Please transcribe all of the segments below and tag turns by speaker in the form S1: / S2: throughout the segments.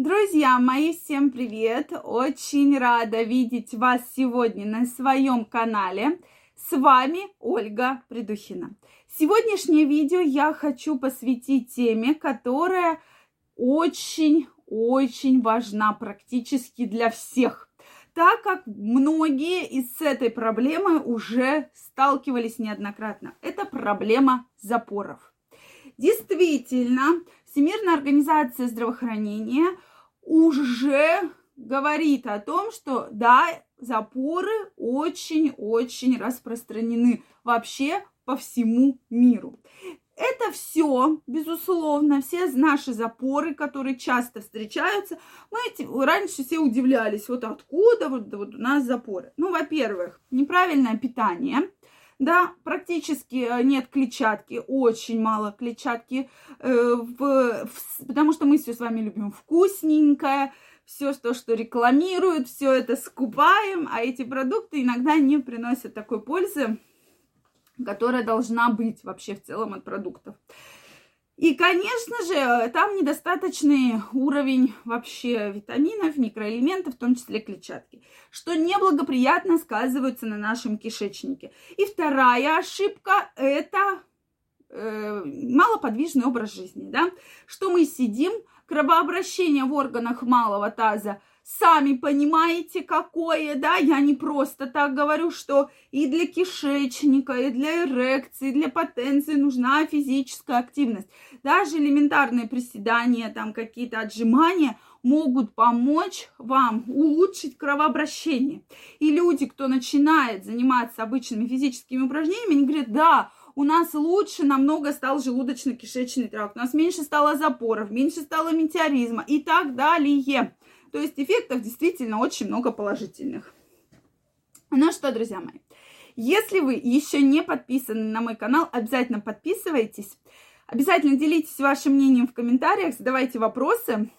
S1: Друзья мои, всем привет! Очень рада видеть вас сегодня на своем канале. С вами Ольга Придухина. Сегодняшнее видео я хочу посвятить теме, которая очень-очень важна практически для всех так как многие из с этой проблемой уже сталкивались неоднократно. Это проблема запоров. Действительно, Всемирная организация здравоохранения уже говорит о том, что да, запоры очень-очень распространены вообще по всему миру. Это все, безусловно, все наши запоры, которые часто встречаются. Мы раньше все удивлялись, вот откуда вот, вот у нас запоры. Ну, во-первых, неправильное питание. Да, практически э, нет клетчатки, очень мало клетчатки, э, в, в, потому что мы все с вами любим вкусненькое, все то, что рекламируют, все это скупаем, а эти продукты иногда не приносят такой пользы, которая должна быть вообще в целом от продуктов. И, конечно же, там недостаточный уровень вообще витаминов, микроэлементов, в том числе клетчатки, что неблагоприятно сказывается на нашем кишечнике. И вторая ошибка – это э, малоподвижный образ жизни, да, что мы сидим, кровообращение в органах малого таза сами понимаете, какое, да, я не просто так говорю, что и для кишечника, и для эрекции, и для потенции нужна физическая активность. Даже элементарные приседания, там какие-то отжимания могут помочь вам улучшить кровообращение. И люди, кто начинает заниматься обычными физическими упражнениями, они говорят, да, у нас лучше намного стал желудочно-кишечный тракт, у нас меньше стало запоров, меньше стало метеоризма и так далее. То есть эффектов действительно очень много положительных. Ну что, друзья мои, если вы еще не подписаны на мой канал, обязательно подписывайтесь. Обязательно делитесь вашим мнением в комментариях, задавайте вопросы.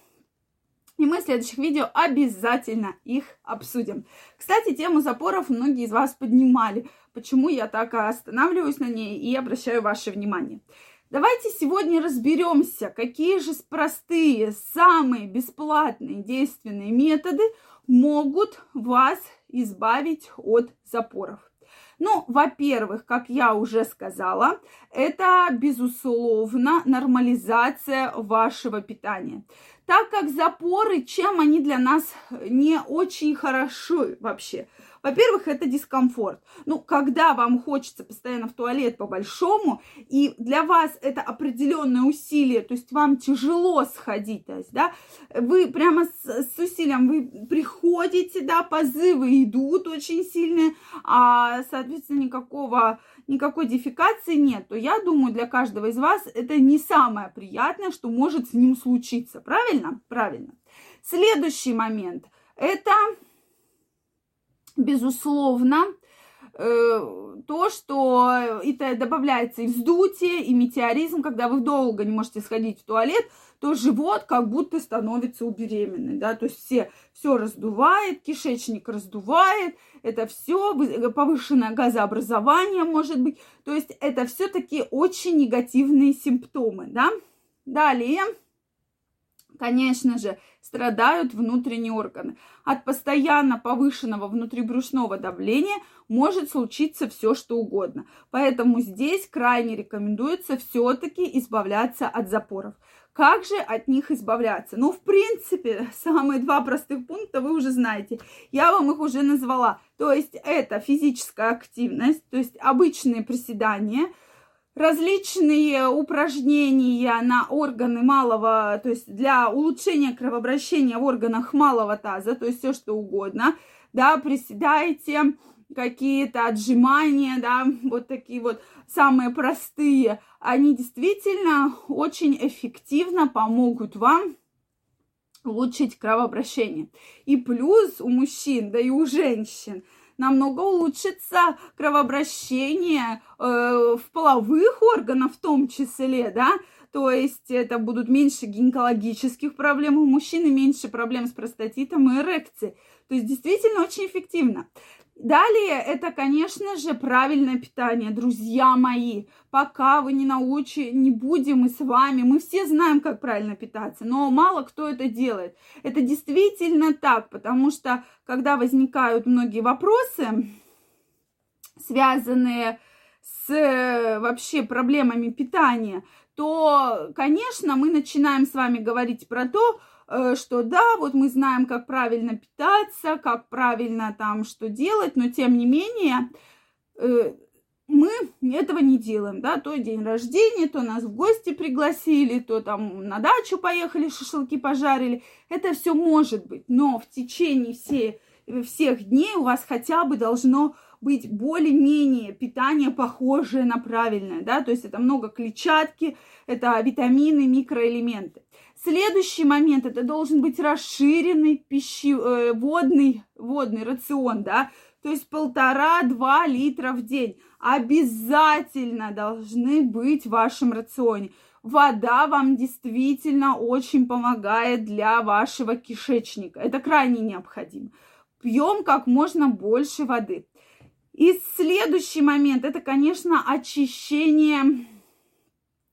S1: И мы в следующих видео обязательно их обсудим. Кстати, тему запоров многие из вас поднимали. Почему я так останавливаюсь на ней и обращаю ваше внимание. Давайте сегодня разберемся, какие же простые, самые бесплатные действенные методы могут вас избавить от запоров. Ну, во-первых, как я уже сказала, это, безусловно, нормализация вашего питания. Так как запоры, чем они для нас не очень хороши вообще – во-первых, это дискомфорт. Ну, когда вам хочется постоянно в туалет по-большому, и для вас это определенное усилие, то есть вам тяжело сходить, то есть, да, вы прямо с, с усилием, вы приходите, да, позывы идут очень сильные, а, соответственно, никакого никакой дефекации нет, то я думаю, для каждого из вас это не самое приятное, что может с ним случиться. Правильно? Правильно. Следующий момент. Это безусловно, то, что это добавляется и вздутие, и метеоризм, когда вы долго не можете сходить в туалет, то живот как будто становится у беременной, да, то есть все, все раздувает, кишечник раздувает, это все повышенное газообразование может быть, то есть это все такие очень негативные симптомы, да. Далее, конечно же, страдают внутренние органы. От постоянно повышенного внутрибрюшного давления может случиться все, что угодно. Поэтому здесь крайне рекомендуется все-таки избавляться от запоров. Как же от них избавляться? Ну, в принципе, самые два простых пункта вы уже знаете. Я вам их уже назвала. То есть это физическая активность, то есть обычные приседания – различные упражнения на органы малого, то есть для улучшения кровообращения в органах малого таза, то есть все что угодно, да, приседайте, какие-то отжимания, да, вот такие вот самые простые, они действительно очень эффективно помогут вам улучшить кровообращение. И плюс у мужчин, да и у женщин – намного улучшится кровообращение э, в половых органах в том числе, да, то есть это будут меньше гинекологических проблем у мужчин и меньше проблем с простатитом и эрекцией. То есть действительно очень эффективно. Далее это, конечно же, правильное питание, друзья мои. Пока вы не научите, не будем мы с вами, мы все знаем, как правильно питаться, но мало кто это делает. Это действительно так, потому что когда возникают многие вопросы, связанные с э, вообще проблемами питания, то, конечно, мы начинаем с вами говорить про то, что да, вот мы знаем, как правильно питаться, как правильно там что делать, но тем не менее э, мы этого не делаем, да, то день рождения, то нас в гости пригласили, то там на дачу поехали, шашлыки пожарили, это все может быть, но в течение всей, всех дней у вас хотя бы должно быть более-менее питание похожее на правильное, да, то есть это много клетчатки, это витамины, микроэлементы. Следующий момент, это должен быть расширенный пищи, э, водный рацион, да, то есть полтора-два литра в день обязательно должны быть в вашем рационе. Вода вам действительно очень помогает для вашего кишечника. Это крайне необходимо. Пьем как можно больше воды. И следующий момент, это, конечно, очищение,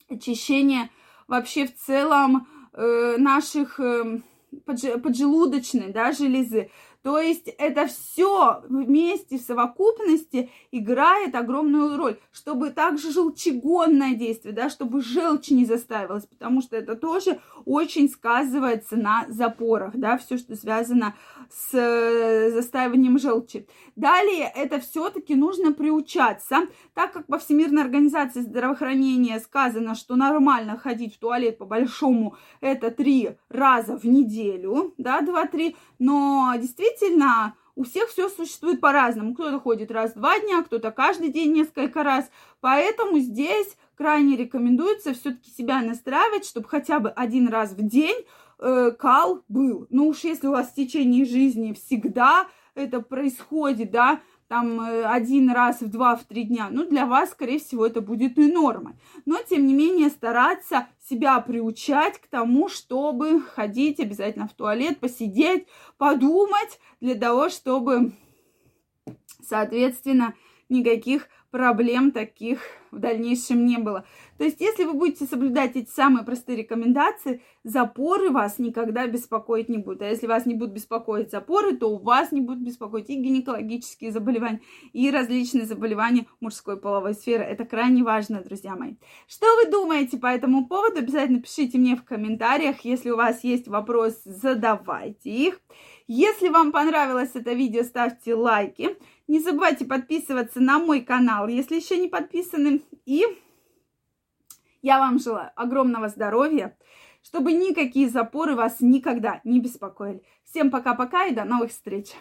S1: очищение вообще в целом э, наших э, поджелудочной да, железы. То есть это все вместе в совокупности играет огромную роль, чтобы также желчегонное действие, да, чтобы желчь не застаивалась, потому что это тоже очень сказывается на запорах, да, все, что связано с э, застаиванием желчи. Далее это все-таки нужно приучаться, так как по Всемирной организации здравоохранения сказано, что нормально ходить в туалет по большому это три раза в неделю, да, два-три, но действительно у всех все существует по-разному. Кто-то ходит раз в два дня, кто-то каждый день несколько раз. Поэтому здесь крайне рекомендуется все-таки себя настраивать, чтобы хотя бы один раз в день э, кал был. Ну уж если у вас в течение жизни всегда это происходит, да, там э, один раз в два, в три дня, ну, для вас, скорее всего, это будет и нормой. Но, тем не менее, стараться себя приучать к тому, чтобы ходить обязательно в туалет, посидеть, подумать, для того, чтобы, соответственно, никаких проблем таких в дальнейшем не было. То есть, если вы будете соблюдать эти самые простые рекомендации, запоры вас никогда беспокоить не будут. А если вас не будут беспокоить запоры, то у вас не будут беспокоить и гинекологические заболевания, и различные заболевания мужской половой сферы. Это крайне важно, друзья мои. Что вы думаете по этому поводу? Обязательно пишите мне в комментариях. Если у вас есть вопросы, задавайте их. Если вам понравилось это видео, ставьте лайки. Не забывайте подписываться на мой канал, если еще не подписаны. И я вам желаю огромного здоровья, чтобы никакие запоры вас никогда не беспокоили. Всем пока-пока и до новых встреч!